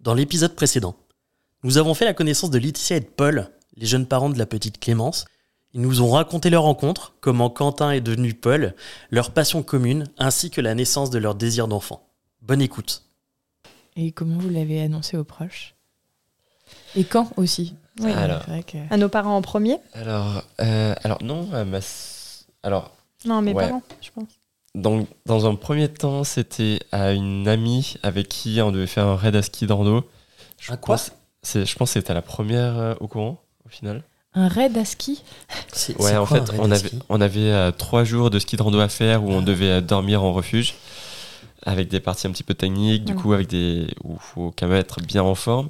Dans l'épisode précédent, nous avons fait la connaissance de Laetitia et de Paul, les jeunes parents de la petite Clémence. Ils nous ont raconté leur rencontre, comment Quentin est devenu Paul, leur passion commune, ainsi que la naissance de leur désir d'enfant. Bonne écoute. Et comment vous l'avez annoncé aux proches? Et quand aussi? Oui. Alors. C'est vrai que- À nos parents en premier? Alors, euh, alors non, ma alors Non, mes Ouais. parents, je pense. Donc, dans un premier temps, c'était à une amie avec qui on devait faire un raid à ski d'Ordo. Je Un quoi pense, je pense que c'était la première euh, au courant, au final. Un raid à ski? C'est- Ouais, c'est en quoi fait, un raid on à avait, ski? on avait euh, trois jours de ski de rando à faire où on Ah. devait euh, dormir en refuge avec des parties un petit peu techniques, du coup, avec des où il faut quand même être bien en forme.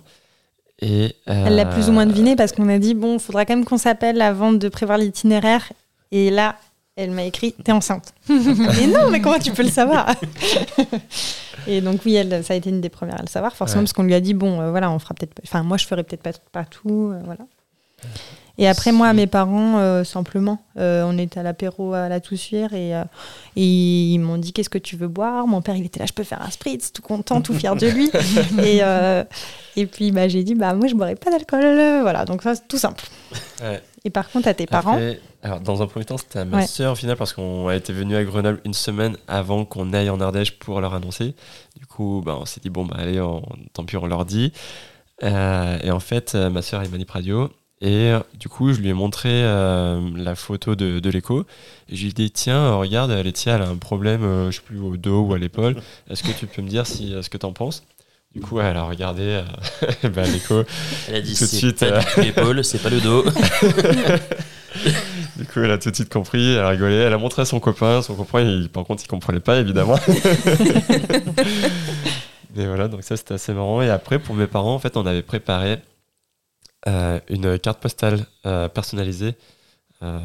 Et, Elle l'a plus ou moins deviné parce qu'on a dit bon, il faudra quand même qu'on s'appelle avant de prévoir l'itinéraire. Et là, elle m'a écrit T'es enceinte. mais non, mais comment tu peux le savoir Et donc, oui, elle, ça a été une des premières à le savoir, forcément, Ouais. parce qu'on lui a dit Bon, euh, voilà, on fera peut-être. pas- Enfin, moi, je ferai peut-être pas, pas tout. euh, voilà. Et après, moi, à mes parents, euh, simplement, on était à l'apéro à la Toussuire et, et ils m'ont dit Qu'est-ce que tu veux boire? Mon père, il était là Je peux faire un spritz, tout content, tout fier de lui. et, et puis, bah, j'ai dit Bah, moi, je boirai pas d'alcool. Voilà, donc ça, c'est tout simple. Ouais. Et par contre, à tes parents, Après, alors, dans un premier temps, c'était à ma Ouais. sœur au final parce qu'on a été venu à Grenoble une semaine avant qu'on aille en Ardèche pour leur annoncer. Du coup, bah, on s'est dit, bon, bah, allez, on- tant pis, on leur dit. Euh, et en fait, euh, ma sœur est manip radio. Et euh, du coup, je lui ai montré euh, la photo de, de l'écho. Et je lui ai dit, tiens, regarde, Laetitia, elle a un problème, euh, je sais plus, au dos ou à l'épaule. Est-ce que tu peux me dire si, euh, ce que t'en penses? Du coup, elle a regardé euh, bah, l'écho. Elle a dit Tout de suite, pas euh. l'épaule, c'est pas le dos. Du coup, elle a tout de suite compris, elle a rigolé, elle a montré à son copain, son copain, il, par contre, il comprenait pas, évidemment. Mais voilà, donc ça, c'était assez marrant. Et après, pour mes parents, en fait, on avait préparé euh, une carte postale euh, personnalisée. Euh,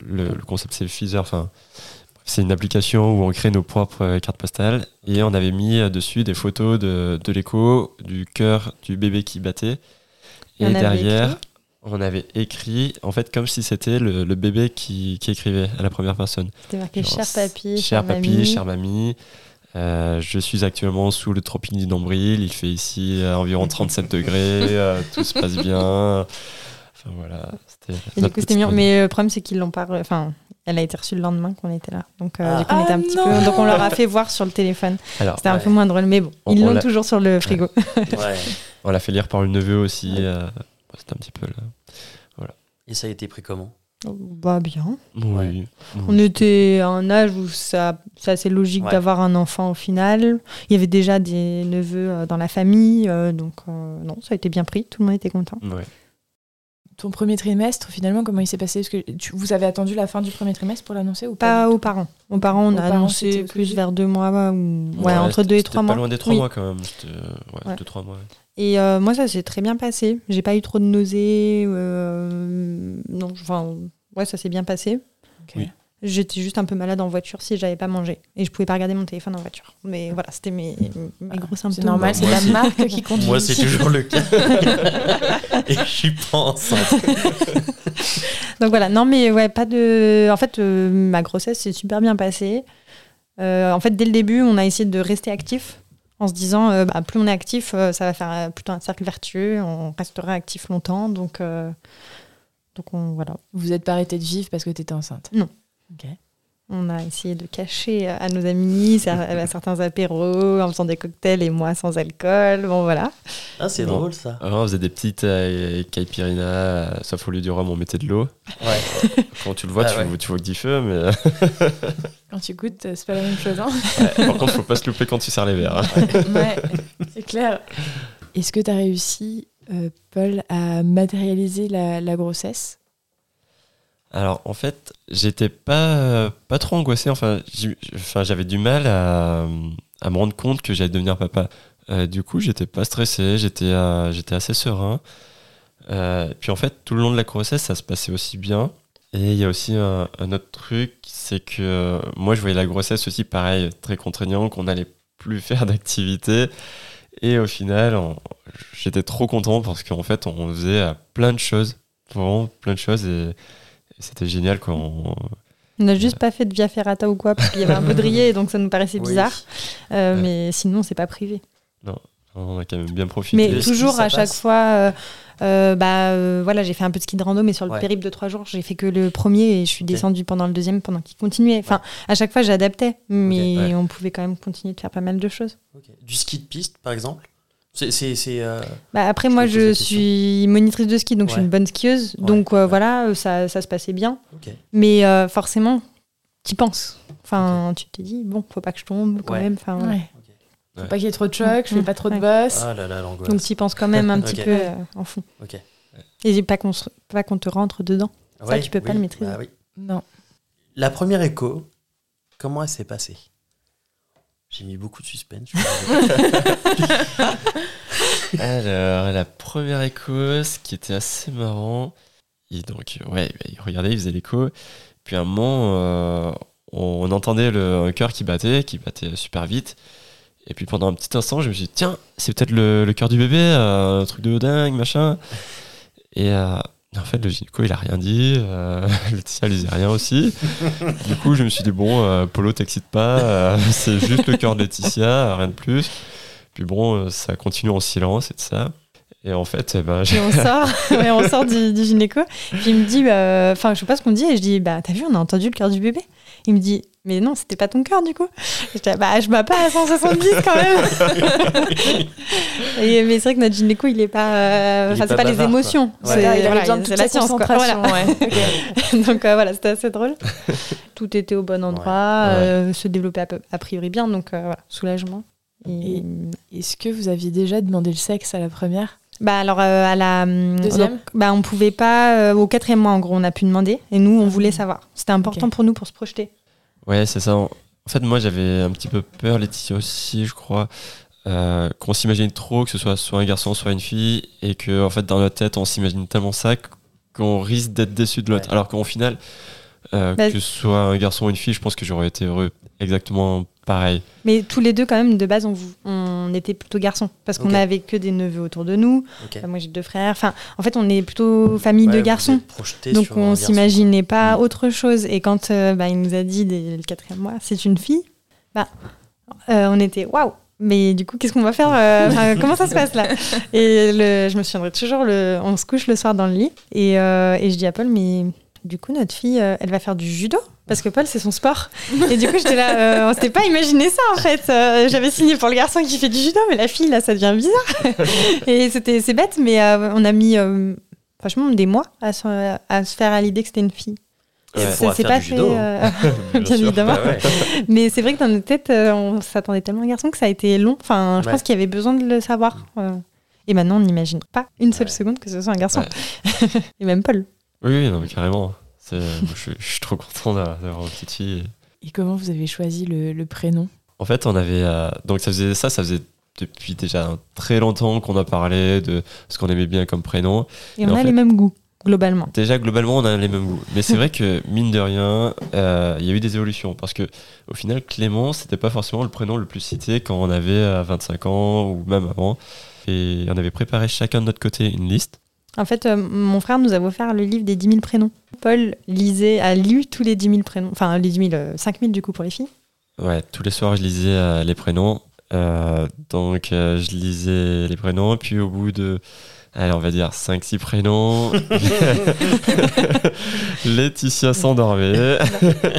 le, le concept, c'est le Feezer, enfin, c'est une application où on crée nos propres euh, cartes postales. Et on avait mis euh, dessus des photos de, de l'écho, du cœur du bébé qui battait. Et derrière, écrit? On avait écrit, en fait, comme si c'était le, le bébé qui, qui écrivait à la première personne. c'était marqué Genre, cher papy, Cher papy, mamie. chère mamie. euh, je suis actuellement sous le tropique du nombril. Il fait ici euh, environ 37 degrés. euh, tout se passe bien. Enfin voilà. c'était Et du coup, c'était mignon. Mais euh, le problème, c'est qu'ils l'ont pas. Enfin, elle a été reçue le lendemain qu'on était là. Donc, euh, Ah. du coup, on était un Ah petit peu. Donc, on leur a fait voir sur le téléphone. Alors, C'était un peu moins drôle. Mais bon, On- ils on l'ont l'a- toujours sur le frigo. Ouais. on l'a fait lire par le neveu aussi. C'était un petit peu là. Et ça a été pris comment? Bah, bien. Oui. Ouais. oui. On était à un âge où ça, c'est assez logique Ouais. d'avoir un enfant au final. Il y avait déjà des neveux euh, dans la famille. euh, donc, euh, non, ça a été bien pris. Tout le monde était content. Ouais. Ton premier trimestre, finalement, comment il s'est passé? Est-ce que tu- vous avez attendu la fin du premier trimestre pour l'annoncer ou Pas pas aux parents. Aux parents, on Aux a parents, annoncé plus vers deux mois. Ou... Ouais, Ouais, entre deux et trois pas mois. loin des trois Oui. mois quand même. C'était, ouais, Ouais. deux, trois mois. Et euh, moi, ça s'est très bien passé. J'ai pas eu trop de nausées. euh, non, enfin, ouais, ça s'est bien passé. Oui. J'étais juste un peu malade en voiture si j'avais pas mangé. Et je pouvais pas regarder mon téléphone en voiture. Mais voilà, c'était mes, mes gros symptômes. C'est normal, c'est la marque qui conduit. Moi, c'est toujours le cas. Et je suis pas enceinte. Donc voilà, non, mais ouais, pas de. En fait, euh, ma grossesse s'est super bien passée. Euh, en fait, dès le début, on a essayé de rester actif en se disant euh, bah, plus on est actif, euh, ça va faire euh, plutôt un cercle vertueux, on restera actif longtemps. Donc, euh, donc on, voilà. Vous n'êtes pas arrêté de vivre parce que tu étais enceinte? Non. Ok. On a essayé de cacher à nos amis à certains apéros en faisant des cocktails et moi sans alcool. Bon, voilà. Ah, c'est Bon. drôle ça. Alors, on faisait des petites euh, caipirinha, euh, sauf au lieu du rhum, on mettait de l'eau. Ouais. Quand tu le vois, Ah tu, ouais. vois tu vois que du feu, mais Quand tu goûtes, c'est pas la même chose. Hein ouais, par contre, faut pas se louper quand tu sers les verres. hein. ouais, c'est clair. Est-ce que tu as réussi, euh, Paul, à matérialiser la, la grossesse? Alors, en fait, j'étais pas, euh, pas trop angoissé. Enfin, j'avais du mal à, à me rendre compte que j'allais devenir papa. Euh, du coup, j'étais pas stressé, j'étais euh, j'étais assez serein. Euh, puis en fait, tout le long de la grossesse, ça se passait aussi bien. Et il y a aussi un, un autre truc, c'est que euh, moi, je voyais la grossesse aussi pareil, très contraignant, qu'on n'allait plus faire d'activité. Et au final, on- j'étais trop content parce qu'en fait, on faisait euh, plein de choses, vraiment plein de choses. Et, et c'était génial quoi. On- On n'a juste pas fait de via ferrata ou quoi, parce qu'il y avait un baudrier, donc ça nous paraissait Oui. bizarre. Euh, Ouais. Mais sinon, c'est pas privé. On a quand même bien profité. Mais Le toujours à chaque passe fois, euh, euh, bah euh, voilà, j'ai fait un peu de ski de rando, mais sur le Ouais. périple de trois jours, j'ai fait que le premier et je suis Ok. descendue pendant le deuxième pendant qu'il continuait. Enfin, à chaque fois, j'adaptais, mais ouais. on pouvait quand même continuer de faire pas mal de choses. Du ski de piste, par exemple? C'est. c'est- c'est, euh, Bah, après, Je moi, je suis monitrice de ski, donc je suis une bonne skieuse. Ouais, Donc euh, ouais. voilà, ça, ça se passait bien. Mais euh, forcément, tu penses. Enfin, tu te dis, bon, faut pas que je tombe quand Ouais. même. Enfin. Faut Ouais. pas qu'il y ait trop de choc, je fais Mm. pas trop de boss. Ah là là, l'angoisse. Donc tu y penses quand même un petit peu euh, en fond. Ok. Et pas qu'on se- pas qu'on te rentre dedans. Ouais, tu peux pas le maîtriser. bah oui. Non. La première écho, comment elle s'est passée? J'ai mis beaucoup de suspense. je. Alors, la première écho, ce qui était assez marrant, il, donc, euh, ouais, il regardait, il faisait l'écho. Puis à un moment, euh, on entendait le un cœur qui battait, qui battait super vite. Et puis pendant un petit instant, je me suis dit, tiens, c'est peut-être le, le cœur du bébé, euh, un truc de dingue, machin. Et euh, en fait, le gynéco, il a rien dit. Euh, Laetitia, elle disait rien aussi. du coup, je me suis dit, bon, euh, Polo, t'excite pas, euh, c'est juste le cœur de Laetitia, rien de plus. Puis bon, ça continue en silence et tout ça. Et en fait, eh ben, j'ai- Et on sort, ouais, on sort du, du gynéco. Puis il me dit, euh, enfin, je sais pas ce qu'on dit. Et je dis, bah, t'as vu, on a entendu le cœur du bébé. Il me dit, mais non, c'était pas ton cœur du coup. Je dis, bah, je bats pas à 170 quand même. Et, mais c'est vrai que notre gynéco, il est pas. euh, c'est pas pas, les émotions. Ouais. C'est il avait voilà, besoin de c'est toute la science. quoi. Voilà. ouais. Donc euh, voilà, c'était assez drôle. Tout était au bon endroit, Ouais. euh, se développait a, peu- a priori bien, donc euh, voilà, soulagement. Et, Et- Est-ce que vous aviez déjà demandé le sexe à la première? Bah alors euh, à la Deuxième? donc, bah on pouvait pas euh, au quatrième mois en gros on a pu demander et nous on Ah. voulait savoir. C'était important pour nous pour se projeter. Ouais, c'est ça. En fait, moi, j'avais un petit peu peur, Laetitia aussi, je crois, euh, qu'on s'imagine trop que ce soit soit un garçon, soit une fille, et que, en fait, dans notre tête, on s'imagine tellement ça qu'on risque d'être déçu de l'autre. Ouais. Alors qu'au final, euh, Bah- que ce soit un garçon ou une fille, je pense que j'aurais été heureux exactement pareil. Mais tous les deux quand même de base on, on était plutôt garçons parce qu'on n'avait que des neveux autour de nous. Moi j'ai deux frères. Enfin en fait on est plutôt famille Ouais, de garçons. Donc on garçon. s'imaginait pas autre chose. Et quand euh, bah, il nous a dit dès le quatrième mois, c'est une fille, bah, euh, on était waouh. Mais du coup, qu'est-ce qu'on va faire euh, Comment ça se passe là? Et le, je me souviendrai toujours, le, on se couche le soir dans le lit et, euh, et je dis à Paul, mais du coup, notre fille, euh, elle va faire du judo parce que Paul, c'est son sport. Et du coup, j'étais là, euh, on s'était pas imaginé ça en fait. Euh, J'avais signé pour le garçon qui fait du judo, mais la fille, là, ça devient bizarre. et c'était, c'est bête, mais euh, on a mis franchement des mois à se, à se faire à l'idée que c'était une fille. Ouais. Ça s'est pas fait. euh, Bien évidemment. Bah ouais. Mais c'est vrai que dans notre tête, euh, on s'attendait tellement à un garçon que ça a été long. Enfin, je Ouais. pense qu'il y avait besoin de le savoir. Et maintenant, on n'imagine pas une seule seconde que ce soit un garçon. Et même Paul. Oui, non, mais carrément. C'est- moi, je, suis- je suis trop content d'a- d'avoir une petite fille. Et comment vous avez choisi le, le prénom? En fait, on avait. euh, donc, ça faisait ça, ça faisait depuis déjà très longtemps qu'on a parlé de ce qu'on aimait bien comme prénom. Et Et on a fait- les mêmes goûts, globalement. Déjà, globalement, on a les mêmes goûts. Mais c'est vrai que, mine de rien, euh, il y a eu des évolutions. Parce que, au final, Clément, c'était pas forcément le prénom le plus cité quand on avait euh, 25 ans ou même avant. Et on avait préparé chacun de notre côté une liste. En fait, euh, mon frère nous a offert le livre des 10 000 prénoms. Paul lisait, a lu tous les 10 000 prénoms. Enfin, les 10 000, euh, 5 000 du coup pour les filles. Ouais, tous les soirs, je lisais euh, les prénoms. Euh, donc, euh, je lisais les prénoms. Puis, au bout de, allez, on va dire 5-6 prénoms, Laetitia s'endormait.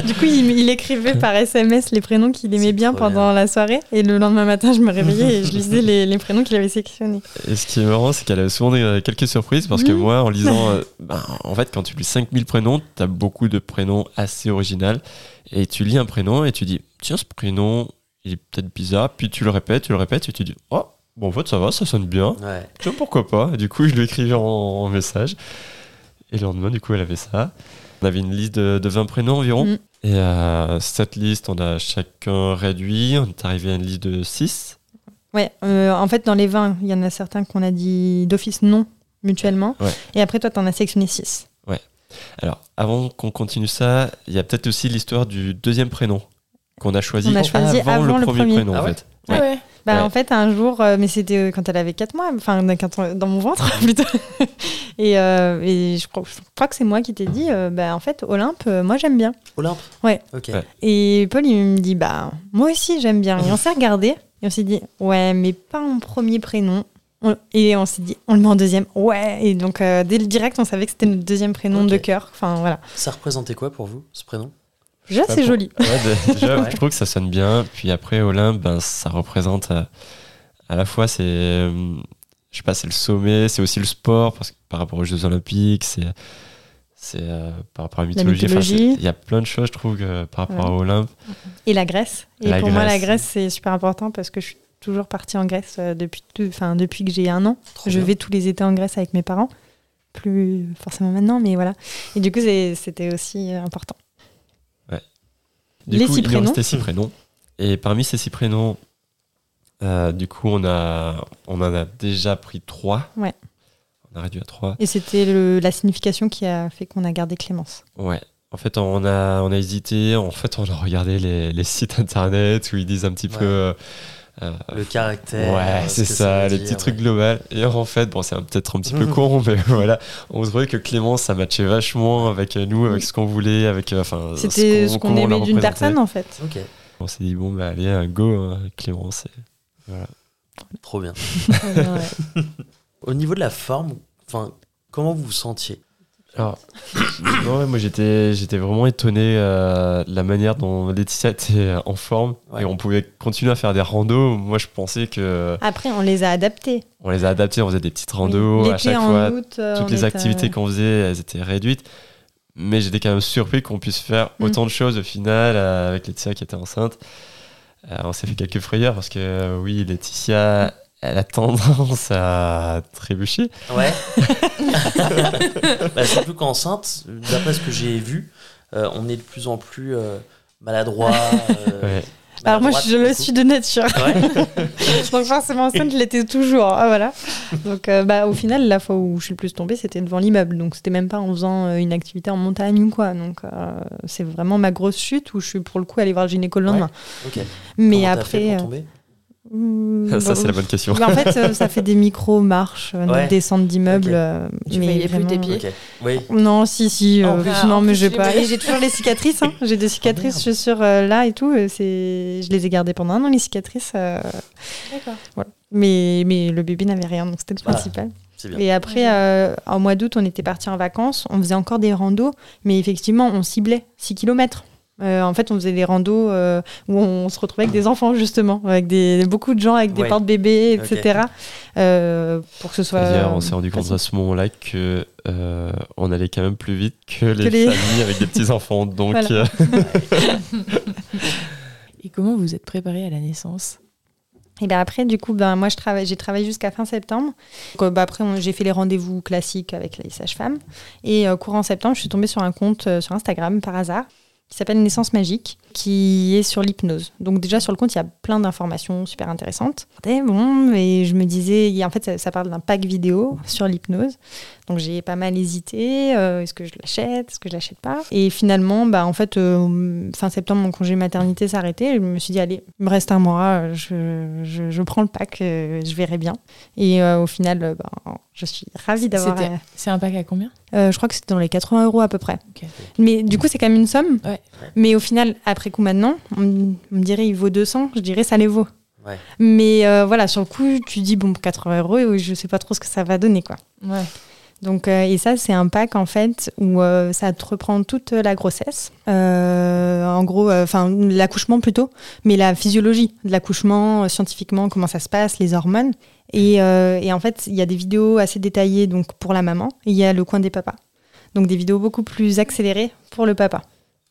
Du coup, il, il écrivait par SMS les prénoms qu'il aimait bien pendant la soirée. Et le lendemain matin, je me réveillais et je lisais les, les prénoms qu'il avait sélectionnés. Et ce qui est marrant, c'est qu'elle a souvent des- quelques surprises parce que moi, en lisant, euh, ben, en fait, quand tu lis 5000 prénoms, tu as beaucoup de prénoms assez originaux. Et tu lis un prénom et tu dis, tiens, ce prénom, il est peut-être bizarre. Puis tu le répètes, tu le répètes et tu dis, oh, bon, en fait, ça va, ça sonne bien. Ouais. Tiens, pourquoi pas Du coup, je lui écrivais en, en message. Et le lendemain, du coup, elle avait ça. On avait une liste de, de 20 prénoms environ. Mhm. Et euh, cette liste, on a chacun réduit. On est arrivé à une liste de 6. Ouais, euh, en fait, dans les 20, il y en a certains qu'on a dit d'office non mutuellement. Ouais. Et après, toi, t'en as sélectionné 6. Alors, avant qu'on continue ça, il y a peut-être aussi l'histoire du deuxième prénom qu'on a choisi, On a choisi avant le, le premier, premier. prénom. Ah en ouais? Fait. Ah ouais. Bah, Ouais. En fait, un jour, euh, mais c'était euh, quand elle avait 4 mois, enfin, dans mon ventre plutôt. et euh, et je, crois, je crois que c'est moi qui t'ai dit, euh, bah, en fait, Olympe, euh, moi j'aime bien. Olympe Ouais. Ok. Ouais. Et Paul, il me dit, bah, moi aussi j'aime bien. Et on s'est regardé. Et on s'est dit, ouais, mais pas en premier prénom. Et on s'est dit, on le met en deuxième. Ouais. Et donc, euh, dès le direct, on savait que c'était notre deuxième prénom de cœur. Enfin, voilà. Ça représentait quoi pour vous, ce prénom? Déjà, c'est pour- joli. Ouais, dé- déjà, Ouais. je trouve que ça sonne bien. Puis après, Olympe, ben, ça représente euh, à la fois, c'est, euh, je sais pas, c'est le sommet, c'est aussi le sport, parce que par rapport aux Jeux Olympiques, c'est, c'est euh, par rapport à la mythologie. Enfin, Il y a plein de choses, je trouve, que par rapport Ouais. à Olympe. Et la Grèce. Et La pour moi, la Grèce. C'est super important parce que je suis toujours partie en Grèce euh, depuis, tout- enfin, depuis que j'ai un an. Trop je bien. vais tous les étés en Grèce avec mes parents. Plus forcément maintenant, mais voilà. Et du coup, c'était aussi important. Du Les coup, six il prénoms. restait six prénoms. Et parmi ces six prénoms, euh, du coup, on, a, on en a déjà pris trois. Ouais. On a réduit à trois. Et c'était la signification qui a fait qu'on a gardé Clémence. Ouais. En fait, on a, on a hésité. En fait, on a regardé les, les sites internet où ils disent un petit Ouais. peu. euh, euh, Le caractère. ouais, euh, c'est ce ça, dire, petits trucs ouais. globaux. Et en fait, bon, c'est peut-être un petit peu con, mais voilà, on trouvait que Clémence, ça matchait vachement avec nous, avec ce qu'on voulait, avec. euh, Enfin, C'était ce qu'on aimait d'une personne, en fait. Ok, On s'est dit, bon, bah, allez, un go, hein, Clémence. et- trop bien. Au niveau de la forme, enfin, comment vous vous sentiez? Alors, non, ouais, moi j'étais, j'étais vraiment étonné euh, de la manière dont Laetitia était euh, en forme Ouais. et on pouvait continuer à faire des randos. Moi je pensais que Après, on les a adaptés. on les a adaptés, on faisait des petites randos Oui. à chaque en fois. août, euh, Toutes les activités euh, qu'on faisait, elles étaient réduites. Mais j'étais quand même surpris qu'on puisse faire Mm. autant de choses au final euh, avec Laetitia qui était enceinte. On s'est fait quelques frayeurs parce que oui, Laetitia, elle a tendance à trébucher. Ouais. bah, surtout qu'enceinte, d'après ce que j'ai vu, euh, on est de plus en plus euh, maladroit. euh, Ouais. Alors moi, je le suis de nature. Ouais. Donc forcément enceinte, je l'étais toujours. Ah, voilà. Donc euh, bah, au final, la fois où je suis le plus tombée, c'était devant l'immeuble. Donc c'était même pas en faisant une activité en montagne ou quoi. Donc euh, c'est vraiment ma grosse chute où je suis pour le coup allée voir le gynéco le Ouais. lendemain. Ok. Mais Comment après... euh, hmm, Ça, bah, c'est la bonne question. bah, en fait, euh, ça fait des micro-marches, euh, Ouais. descente d'immeuble. Ok. euh, Tu mais voyais plus tes vraiment- pieds? Oui. Non, si, si. euh, non, mais j'ai pas. j'ai toujours les cicatrices. hein. J'ai des cicatrices chaussures euh, là et tout. euh, C'est, je les ai gardées pendant un an les cicatrices. euh, D'accord. voilà. Mais mais le bébé n'avait rien, donc c'était le Ah. principal. C'est bien. Et après, euh, en mois d'août, on était partis en vacances. On faisait encore des randos, mais effectivement, on ciblait 6 km. En fait, on faisait des randos euh, où on se retrouvait avec des enfants, justement, avec des, beaucoup de gens avec des Ouais. porte-bébés, Ok. etc. euh, pour que ce soit. On euh, s'est rendu compte à ce moment-là que euh, on allait quand même plus vite que les, les- familles avec des petits enfants. Donc, Voilà. euh, Et comment vous êtes préparé à la naissance? Et ben après, du coup, ben, moi, je travaille, j'ai travaillé jusqu'à fin septembre. Donc, euh, bah, après, on- j'ai fait les rendez-vous classiques avec les sages-femmes. Et euh, courant septembre, je suis tombée sur un compte euh, sur Instagram par hasard qui s'appelle Naissance Magique, qui est sur l'hypnose. Donc déjà, sur le compte, il y a plein d'informations super intéressantes. Et bon, et je me disais, en fait, ça, ça parle d'un pack vidéo sur l'hypnose. Donc j'ai pas mal hésité, euh, est-ce que je l'achète, est-ce que je l'achète pas? Et finalement, bah, en fait, euh, fin septembre, mon congé maternité s'arrêtait. Je me suis dit, allez, il me reste un mois, je, je, je prends le pack, euh, je verrai bien. Et au final, bah, je suis ravie d'avoir... C'est un pack à combien? je crois que c'était dans les 80 euros à peu près. Mais du coup, c'est quand même une somme? Ouais. Mais au final, après coup maintenant, on, me- on me dirait il vaut 200, je dirais ça les vaut. Ouais. Mais euh, voilà, sur le coup, tu dis bon, pour 80 euros, je sais pas trop ce que ça va donner quoi. Ouais. Donc, euh, et ça, c'est un pack en fait où euh, ça te reprend toute la grossesse. Euh, en gros, enfin, l'accouchement plutôt, mais la physiologie de l'accouchement, euh, scientifiquement, comment ça se passe, les hormones. Et, euh, et en fait, il y a des vidéos assez détaillées donc pour la maman. et Il y a le coin des papas. Donc, des vidéos beaucoup plus accélérées pour le papa.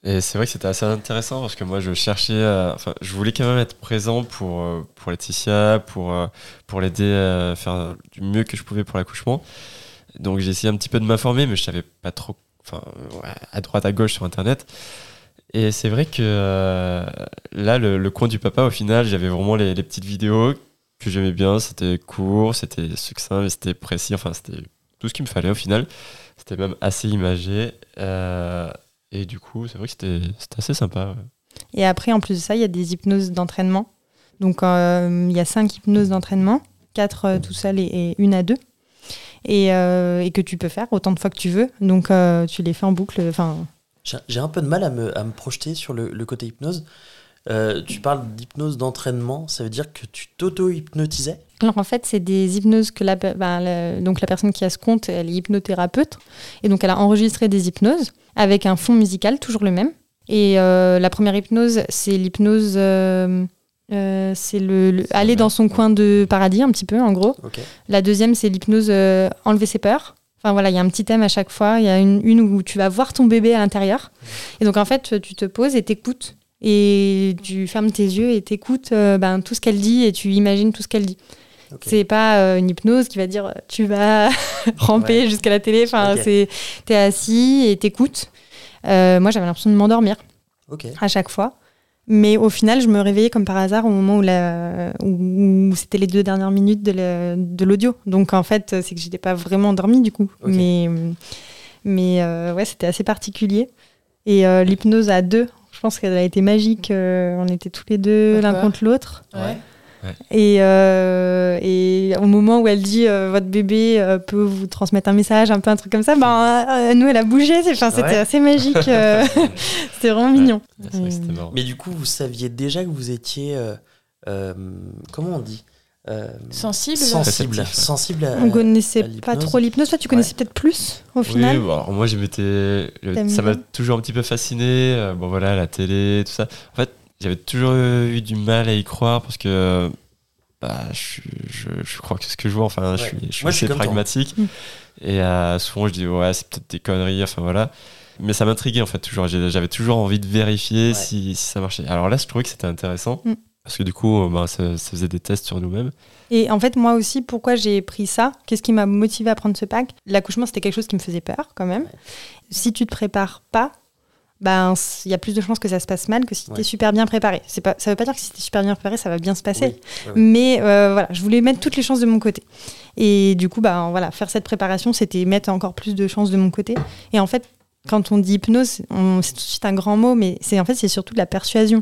Et c'est vrai que c'était assez intéressant parce que moi je cherchais, à- enfin je voulais quand même être présent pour, euh, pour Laetitia, pour, euh, pour l'aider à faire du mieux que je pouvais pour l'accouchement. Donc j'ai essayé un petit peu de m'informer, mais je savais pas trop, enfin à droite à gauche sur internet. Et c'est vrai que euh, là, le, le coin du papa, au final, j'avais vraiment les, les petites vidéos que j'aimais bien. C'était court, c'était succinct, mais c'était précis. Enfin, c'était tout ce qu'il me fallait au final. C'était même assez imagé. Euh, et du coup, c'est vrai que c'était c'était assez sympa. ouais. Et après, en plus de ça, il y a des hypnoses d'entraînement. Donc, euh, il y a cinq hypnoses d'entraînement, quatre euh, tout seul et, et une à deux. Et, euh, et que tu peux faire autant de fois que tu veux. Donc, euh, tu les fais en boucle. Enfin, J'ai j'ai un peu de mal à me, à me projeter sur le, le côté hypnose. Euh, tu parles d'hypnose d'entraînement, ça veut dire que tu t'auto-hypnotisais? Alors en fait, c'est des hypnoses que la, ben, le- donc la personne qui a ce compte, elle est hypnothérapeute. Et donc elle a enregistré des hypnoses avec un fond musical, toujours le même. Et euh, la première hypnose, c'est l'hypnose. euh, euh, c'est le, le- aller dans son coin de paradis, un petit peu, en gros. La deuxième, c'est l'hypnose enlever ses peurs. Enfin voilà, il y a un petit thème à chaque fois. Il y a une, une où tu vas voir ton bébé à l'intérieur. Et donc en fait, tu te poses et t'écoutes. Et tu fermes tes yeux et t'écoutes euh, ben, tout ce qu'elle dit et tu imagines tout ce qu'elle dit. Ok. C'est pas euh, une hypnose qui va dire euh, tu vas ramper Ouais. jusqu'à la télé. Enfin, Ok. c'est t'es assis et t'écoutes. Euh, moi, j'avais l'impression de m'endormir à chaque fois. Mais au final, je me réveillais comme par hasard au moment où, la, où, où c'était les deux dernières minutes de la- de l'audio. Donc en fait, c'est que j'étais pas vraiment endormie du coup. Mais, mais euh, ouais, c'était assez particulier. Et euh, l'hypnose à deux, pense qu'elle a été magique. Euh, on était tous les deux l'un contre l'autre. Ouais. Et, euh, et au moment où elle dit euh, votre bébé euh, peut vous transmettre un message, un peu un truc comme ça, ben, euh, nous, elle a bougé. C'était Ouais. assez magique. euh, c'était vraiment mignon. Ouais, vrai. Mais du coup, vous saviez déjà que vous étiez. euh, euh, comment on dit? Euh, Sensible Sensible. Sensible à. On connaissait à pas trop l'hypnose. Toi, tu connaissais peut-être plus au Oui, final. bon, alors moi, j'ai m'étais- le- T'aimes ça m'a toujours un petit peu fasciné. euh, bon, voilà, la télé, tout ça. En fait, j'avais toujours eu du mal à y croire parce que bah, je, je, je crois que ce que je vois, enfin, je Ouais. suis, je suis Moi, je suis assez toi. pragmatique. Mm. Et euh, souvent, je dis, ouais, c'est peut-être des conneries, enfin voilà. Mais ça m'intriguait en fait, toujours. J'avais toujours envie de vérifier Ouais. si, si ça marchait. Alors là, je trouvais que c'était intéressant. Mm. Parce que du coup, euh, bah, ça, ça faisait des tests sur nous-mêmes. Et en fait, moi aussi, pourquoi j'ai pris ça? Qu'est-ce qui m'a motivé à prendre ce pack? L'accouchement, c'était quelque chose qui me faisait peur quand même. Si tu te prépares pas, ben il y a plus de chances que ça se passe mal que si Ouais. tu es super bien préparé. C'est pas, ça veut pas dire que si tu es super bien préparé, ça va bien se passer. Oui. Ouais, ouais. Mais euh, voilà, je voulais mettre toutes les chances de mon côté. Et du coup, bah, voilà, faire cette préparation, c'était mettre encore plus de chances de mon côté. Et en fait, quand on dit hypnose, c'est tout de suite un grand mot, mais c'est en fait c'est surtout de la persuasion.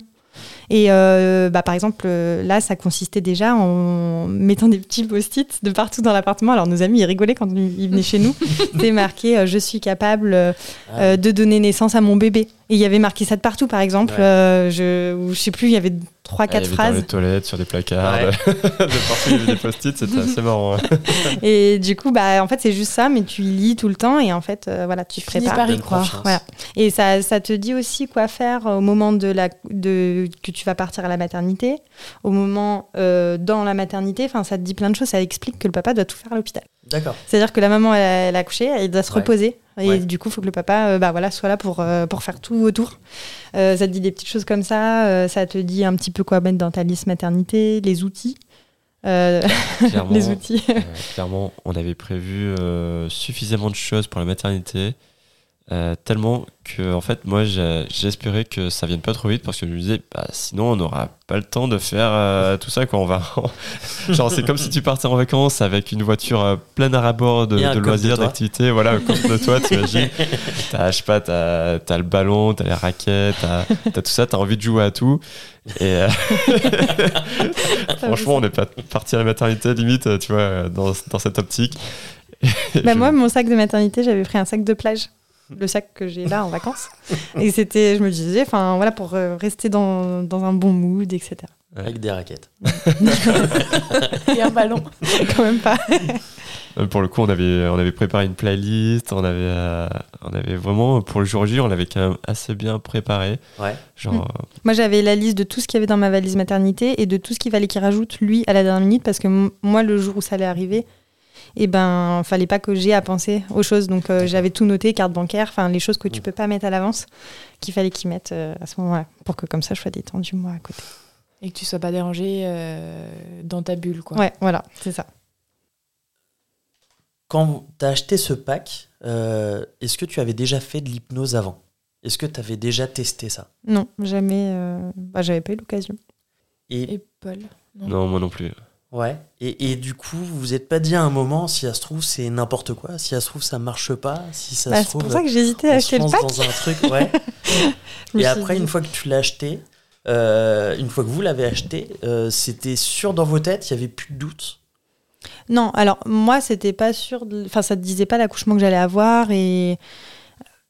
Et euh, bah, par exemple, euh, là, ça consistait déjà en mettant des petits post-it de partout dans l'appartement. Alors nos amis, ils rigolaient quand ils venaient chez nous. C'était marqué euh, Je suis capable euh, Ah, de donner naissance à mon bébé. Et il y avait marqué ça de partout, par exemple. Ouais. euh, je, ou je sais plus, il y avait trois, Ah, quatre phrases. Dans les toilettes, sur des placards, Ouais. de partout, il y avait des post-it, c'était assez marrant. Et du coup, bah, en fait, c'est juste ça, mais tu lis tout le temps et en fait, euh, voilà, tu te finis prépares. par y croire. Voilà. Et ça, ça te dit aussi quoi faire au moment de la, de, que tu vas partir à la maternité, au moment euh, dans la maternité. Enfin, ça te dit plein de choses. Ça explique que le papa doit tout faire à l'hôpital. D'accord. C'est-à-dire que la maman, elle, elle a accouché, elle doit se Ouais. reposer. Et Ouais. du coup, il faut que le papa euh, bah, voilà, soit là pour, euh, pour faire tout autour. Euh, ça te dit des petites choses comme ça. ça te dit un petit peu quoi mettre dans ta liste maternité, les outils. Clairement, les outils. clairement, on avait prévu suffisamment de choses pour la maternité. Euh, tellement que, en fait, moi, j'espérais que ça vienne pas trop vite parce que je me disais, bah, sinon, on n'aura pas le temps de faire euh, tout ça. Quoi. On va Genre, c'est comme si tu partais en vacances avec une voiture euh, pleine à rabord de, loisirs, d'activités. Voilà, coffre de toi, t'imagines. T'as, je sais pas, t'as, t'as le ballon, t'as les raquettes, t'as, t'as tout ça, t'as envie de jouer à tout. Et franchement, on n'est pas parti à la maternité, limite, tu vois, dans, dans cette optique. Bah moi, mon sac de maternité, j'avais pris un sac de plage. Le sac que j'ai là en vacances. Et c'était, je me disais, enfin voilà, pour euh, rester dans, dans un bon mood, etc. Avec des raquettes. Et un ballon. Quand même pas. Euh, Pour le coup, on avait, on avait préparé une playlist, on avait, euh, on avait vraiment, pour le jour J, on l'avait quand même assez bien préparé. Ouais. Genre, Mm. euh, Moi, j'avais la liste de tout ce qu'il y avait dans ma valise maternité et de tout ce qu'il fallait qu'il rajoute, lui, à la dernière minute, parce que moi, le jour où ça allait arriver, et ben, fallait pas que j'ai à penser aux choses. Donc, euh, j'avais tout noté, carte bancaire, enfin, les choses que tu Mm. peux pas mettre à l'avance, qu'il fallait qu'ils mettent euh, à ce moment-là, pour que comme ça, je sois détendue, moi, à côté. Et que tu sois pas dérangé euh, dans ta bulle, quoi. Ouais, voilà, c'est ça. Quand tu as acheté ce pack, euh, est-ce que tu avais déjà fait de l'hypnose avant? Est-ce que tu avais déjà testé ça? Non, jamais. euh, Bah, j'avais pas eu l'occasion. et, Et Paul? Non. non, moi non plus. Ouais. Et, et du coup, vous vous êtes pas dit à un moment, si ça se trouve, c'est n'importe quoi, si ça se trouve, ça marche pas, si ça Bah, se c'est trouve, pour ça que j'hésitais à acheter le pack. dans un truc, ouais. Je me Et après, une fois que tu l'as acheté, euh, une fois que vous l'avez acheté, euh, c'était sûr dans vos têtes, il y avait plus de doute? Non, alors moi, c'était pas sûr. de- Enfin, ça te disait pas l'accouchement que j'allais avoir et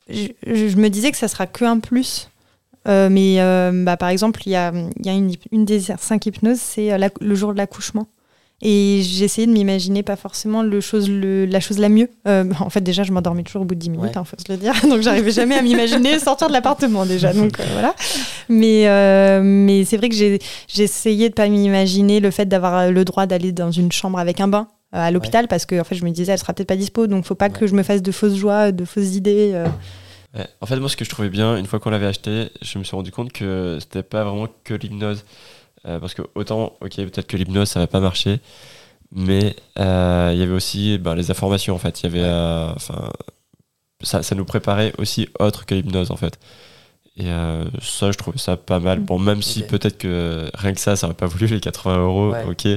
je me disais que ça sera que un plus Euh, mais euh, bah, par exemple, il y a, il y a une, une des cinq hypnoses, c'est euh, le jour de l'accouchement. Et j'ai essayé de m'imaginer pas forcément le chose, le- la chose la mieux. Euh, en fait, déjà, je m'endormais toujours au bout de 10 minutes, Ouais. il faut se le dire. Donc, j'arrivais jamais à m'imaginer sortir de l'appartement déjà. Donc, euh, voilà. Mais, euh, mais c'est vrai que j'ai essayé de pas m'imaginer le fait d'avoir le droit d'aller dans une chambre avec un bain à l'hôpital parce que en fait, je me disais, elle sera peut-être pas dispo. Donc, faut pas Ouais. que je me fasse de fausses joies, de fausses idées. Ouais. En fait, moi, ce que je trouvais bien, une fois qu'on l'avait acheté, je me suis rendu compte que c'était pas vraiment que l'hypnose. Euh, parce que autant, ok, peut-être que l'hypnose, ça va pas marcher, mais euh, il y avait aussi ben, les informations, en fait. Il y avait, euh, enfin, ça, ça nous préparait aussi autre que l'hypnose, en fait. Et ça, je trouvais ça pas mal. Bon, même si peut-être que rien que ça, ça aurait pas voulu les 80 euros, Ouais. ok.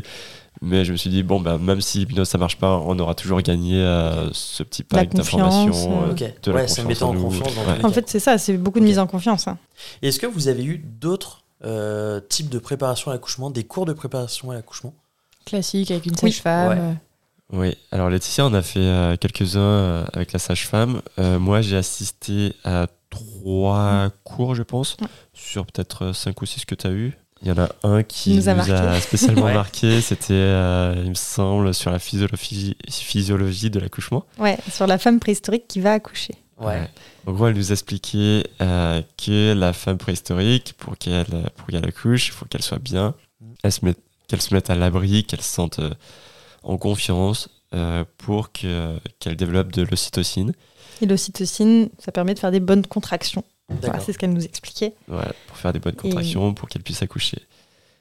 Mais je me suis dit, bon, ben, même si l'hypnose, ça marche pas, on aura toujours gagné euh, ce petit pack d'informations. euh, euh, Ok. de la Ouais, ça en nous. confiance dans Ouais. En fait, c'est ça, c'est beaucoup de mise en confiance. hein. Est-ce que vous avez eu d'autres euh, types de préparation à l'accouchement, des cours de préparation à l'accouchement? Classique avec une Oui. sage-femme. Ouais. Oui, alors Laetitia, on a fait euh, quelques-uns euh, avec la sage-femme. Euh, moi, j'ai assisté à trois cours, je pense, Ouais. sur peut-être cinq ou six que tu as eu. Il y en a un qui Nous nous, a spécialement Ouais. marqué. C'était, euh, il me semble, sur la physiologie, physiologie de l'accouchement. Ouais, sur la femme préhistorique qui va accoucher. Ouais. En gros, elle nous expliquait euh, que la femme préhistorique, pour qu'elle pour qu'elle accouche, il faut qu'elle soit bien, elle se mette, qu'elle se mette à l'abri, qu'elle se sente euh, en confiance euh, pour que, qu'elle développe de l'ocytocine. Et l'ocytocine, ça permet de faire des bonnes contractions. Voilà, c'est ce qu'elle nous expliquait. Voilà, pour faire des bonnes contractions, pour qu'elle puisse accoucher.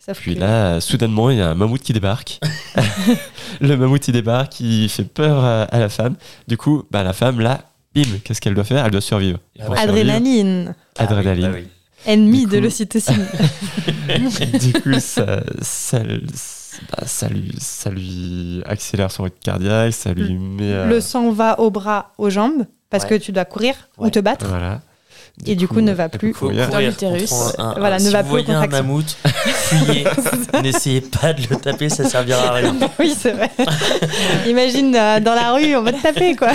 Sauf Puis que- là, euh, soudainement, il y a un mammouth qui débarque. le mammouth, il débarque, il fait peur à, à la femme. Du coup, bah, la femme, là, bim, qu'est-ce qu'elle doit faire? Elle doit survivre. Et Ah ouais. adrénaline, Ah oui, Adrénaline. bah oui. ennemi de l'ocytocine. du coup, ça, ça, bah, ça lui, ça lui accélère son rythme cardiaque, ça lui met. euh, Le sang va au bras, aux jambes, parce Ouais. que tu dois courir Ouais. ou te battre. Voilà. Et du coup, ne va plus courir l'utérus. Voilà, ne si va vous plus voyez un mammouth, fuyez. N'essayez pas de le taper, ça servira à rien. oui, c'est vrai. Imagine euh, dans la rue, on va te taper, quoi.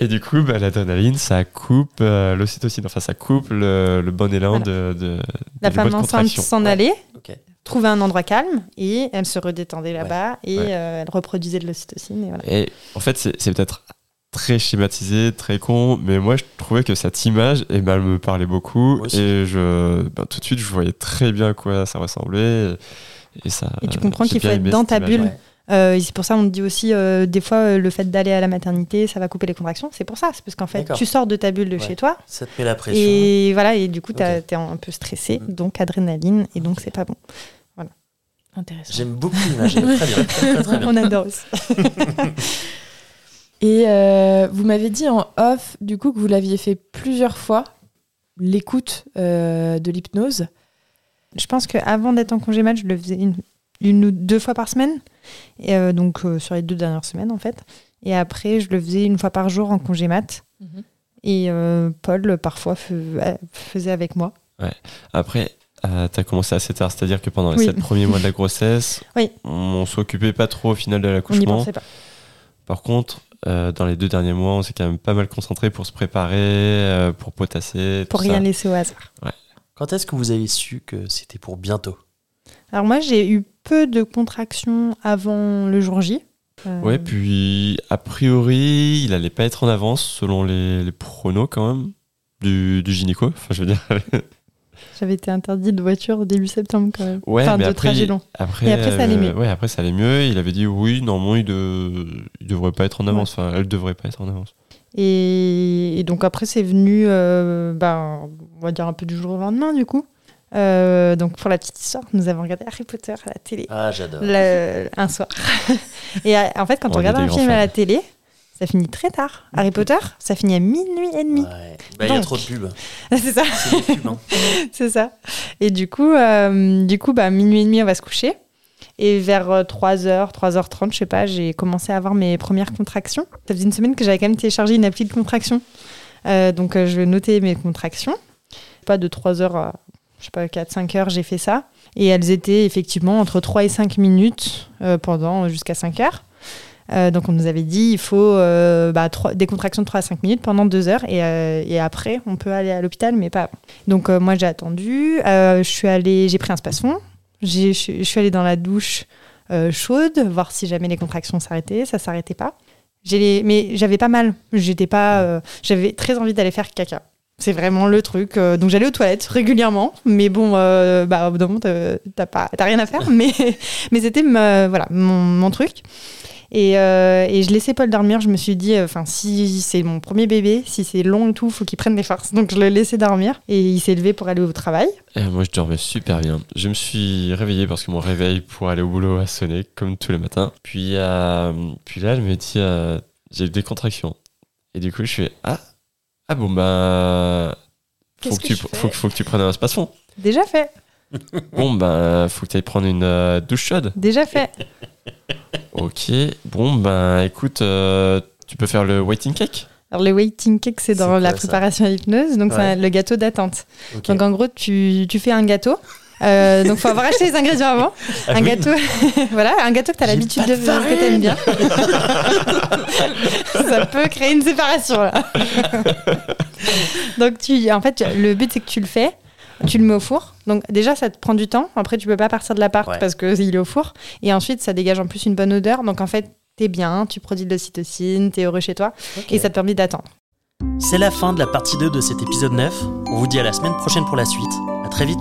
Et du coup, bah, l'adrénaline, ça coupe euh, l'ocytocine. Enfin, ça coupe le, le bon élan Voilà. de, de, La femme enceinte s'en Ouais. allait, Ok. trouvait un endroit calme, et elle se redétendait là-bas, et Ouais. euh, elle reproduisait de l'ocytocine. Et voilà. Et en fait, c'est peut-être très schématisé, très con, mais moi, je trouvais que cette image, eh ben, elle me parlait beaucoup. Et je, ben, tout de suite, je voyais très bien à quoi ça ressemblait. Et, et ça, Et tu comprends qu'il faut être dans ta image. bulle. Ouais. Euh, c'est pour ça on te dit aussi euh, des fois euh, le fait d'aller à la maternité ça va couper les contractions c'est pour ça c'est parce qu'en fait tu sors de ta bulle de Ouais. chez toi Ça te met la pression. et voilà et du coup tu Ok. es un peu stressé Mm. donc adrénaline et donc c'est pas bon Intéressant. J'aime beaucoup l'image. très, très bien. on adore aussi Et euh, vous m'avez dit en off, du coup, que vous l'aviez fait plusieurs fois, l'écoute euh, de l'hypnose. je pense qu'avant d'être en congé mat je le faisais une, une ou deux fois par semaine et, euh, donc euh, sur les deux dernières semaines en fait et après je le faisais une fois par jour en congé mat et euh, Paul parfois faisait avec moi Après, euh, t'as commencé assez tard, c'est-à-dire que pendant les Oui. sept premiers mois de la grossesse, Oui. on s'occupait pas trop au final de on n'y l'accouchement. Par contre, euh, dans les deux derniers mois, on s'est quand même pas mal concentré pour se préparer, euh, pour potasser. pour tout ça. rien laisser au hasard Quand est-ce que vous avez su que c'était pour bientôt? Alors moi, j'ai eu peu de contractions avant le jour J. Euh, Ouais, puis a priori, il allait pas être en avance selon les, les pronos quand même du, du gynéco. Enfin, je veux dire. J'avais été interdit de voiture au début septembre quand même. Ouais, enfin, mais de après, trajet long. Après, Et après, ça allait mieux. Ouais, après ça allait mieux. Il avait dit oui, normalement, il, de... il devrait pas être en avance. Enfin, elle devrait pas être en avance. Et, et donc après, c'est venu, euh, ben, on va dire un peu du jour au lendemain du coup. Euh, donc pour la petite histoire, nous avons regardé Harry Potter à la télé Ah, j'adore. le- un soir. et euh, en fait, quand on, On regarde un film à la télé, ça finit très tard. Harry Potter, ça finit à minuit et demi. Ouais. Bah, il y a trop de pubs. c'est ça. C'est hein. C'est ça. Et du coup, euh, du coup bah, minuit et demi, on va se coucher. Et vers euh, 3h, 3h30, je sais pas, j'ai commencé à avoir mes premières contractions. Ça faisait une semaine que j'avais quand même téléchargé une appli de contraction. Euh, donc, euh, je notais mes contractions. Pas de 3h à, je sais pas, 4-5 heures, j'ai fait ça. Et elles étaient effectivement entre 3 et 5 minutes euh, pendant jusqu'à 5 heures. Euh, donc on nous avait dit il faut euh, bah, des contractions de 3 à 5 minutes pendant 2 heures et, euh, et après on peut aller à l'hôpital mais pas. Donc moi j'ai attendu, je suis allée, j'ai pris un spasfon, je suis allée dans la douche chaude voir si jamais les contractions s'arrêtaient, ça s'arrêtait pas. Les- mais j'avais pas mal, j'étais pas, j'avais très envie d'aller faire caca. C'est vraiment le truc. donc j'allais aux toilettes régulièrement, mais bon, euh, bah, au bout d'un moment, t'as rien à faire, mais, mais c'était voilà mon truc. Et, euh, et je laissais Paul dormir. Je me suis dit, enfin, si c'est mon premier bébé, si c'est long et tout, faut qu'il prenne des forces. Donc je le laissais dormir et il s'est levé pour aller au travail. Et moi, je dormais super bien. Je me suis réveillé parce que mon réveil pour aller au boulot a sonné, comme tous les matins. Puis, euh, puis là, elle me dit euh, j'ai eu des contractions. Et du coup, je fais ah, ah bon, bah. Faut Qu'est-ce que, que tu, je faut, que- faut que tu prennes un spasfon. Déjà fait, Bon, bah, faut que tu ailles prendre une euh, douche chaude. déjà fait. Ok, bon, bah, écoute, euh, tu peux faire le waiting cake Alors le waiting cake, c'est dans la préparation à l'hypnose, donc c'est Ouais. le gâteau d'attente. Donc en gros, tu, tu fais un gâteau. Euh, donc faut avoir acheté les ingrédients avant. Ah un oui. gâteau, voilà, un gâteau que tu as J'ai l'habitude de de que t'aimes bien. Ça peut créer une séparation là. donc tu, en fait, le but c'est que tu le fais, tu le mets au four. Donc déjà ça te prend du temps. Après tu peux pas partir de l'appart Ouais. parce que il est au four. Et ensuite ça dégage en plus une bonne odeur. Donc en fait t'es bien, tu produis de l'ocytocine, t'es heureux chez toi et ça te permet d'attendre. C'est la fin de la partie 2 de cet épisode 9. On vous dit à la semaine prochaine pour la suite. À très vite.